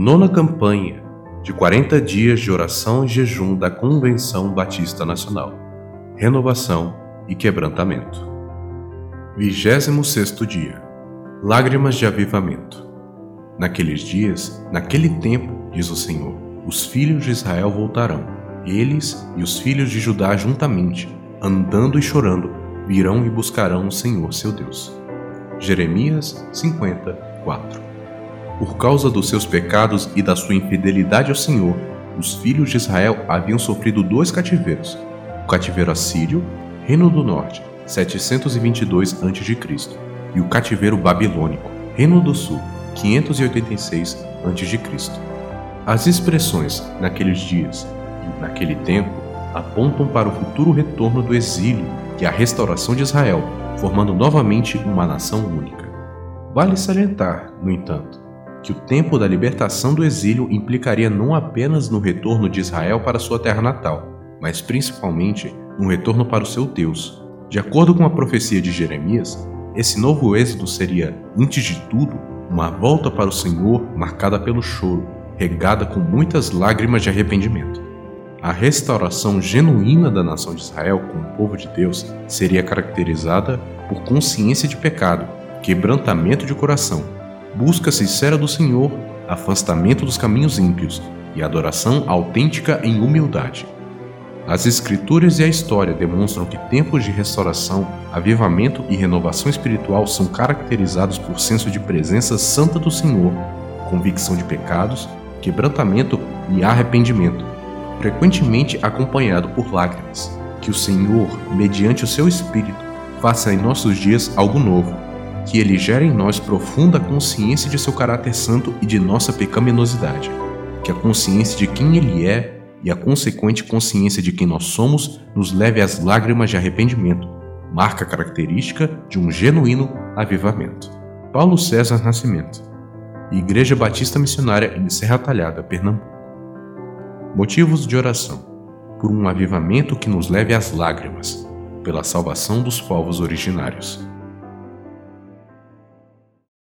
Nona campanha de 40 dias de oração e jejum da Convenção Batista Nacional. Renovação e quebrantamento. 26 dia. Lágrimas de avivamento. Naqueles dias, naquele tempo, diz o Senhor, os filhos de Israel voltarão, eles e os filhos de Judá juntamente, andando e chorando, virão e buscarão o Senhor seu Deus. Jeremias 54 Por causa dos seus pecados e da sua infidelidade ao Senhor, os filhos de Israel haviam sofrido dois cativeiros: o cativeiro assírio, reino do norte, 722 a.C., e o cativeiro babilônico, reino do sul, 586 a.C. As expressões naqueles dias e naquele tempo apontam para o futuro retorno do exílio e a restauração de Israel, formando novamente uma nação única. Vale salientar, no entanto, que o tempo da libertação do exílio implicaria não apenas no retorno de Israel para sua terra natal, mas principalmente no retorno para o seu Deus. De acordo com a profecia de Jeremias, esse novo êxodo seria, antes de tudo, uma volta para o Senhor marcada pelo choro, regada com muitas lágrimas de arrependimento. A restauração genuína da nação de Israel com o povo de Deus seria caracterizada por consciência de pecado, quebrantamento de coração, busca sincera do Senhor, afastamento dos caminhos ímpios e adoração autêntica em humildade. As Escrituras e a história demonstram que tempos de restauração, avivamento e renovação espiritual são caracterizados por senso de presença santa do Senhor, convicção de pecados, quebrantamento e arrependimento frequentemente acompanhado por lágrimas. Que o Senhor, mediante o seu Espírito, faça em nossos dias algo novo, que ele gere em nós profunda consciência de seu caráter santo e de nossa pecaminosidade, que a consciência de quem ele é e a consequente consciência de quem nós somos nos leve às lágrimas de arrependimento, marca característica de um genuíno avivamento. Paulo César Nascimento, Igreja Batista Missionária em Serra Talhada, Pernambuco. Motivos de oração: por um avivamento que nos leve às lágrimas, pela salvação dos povos originários.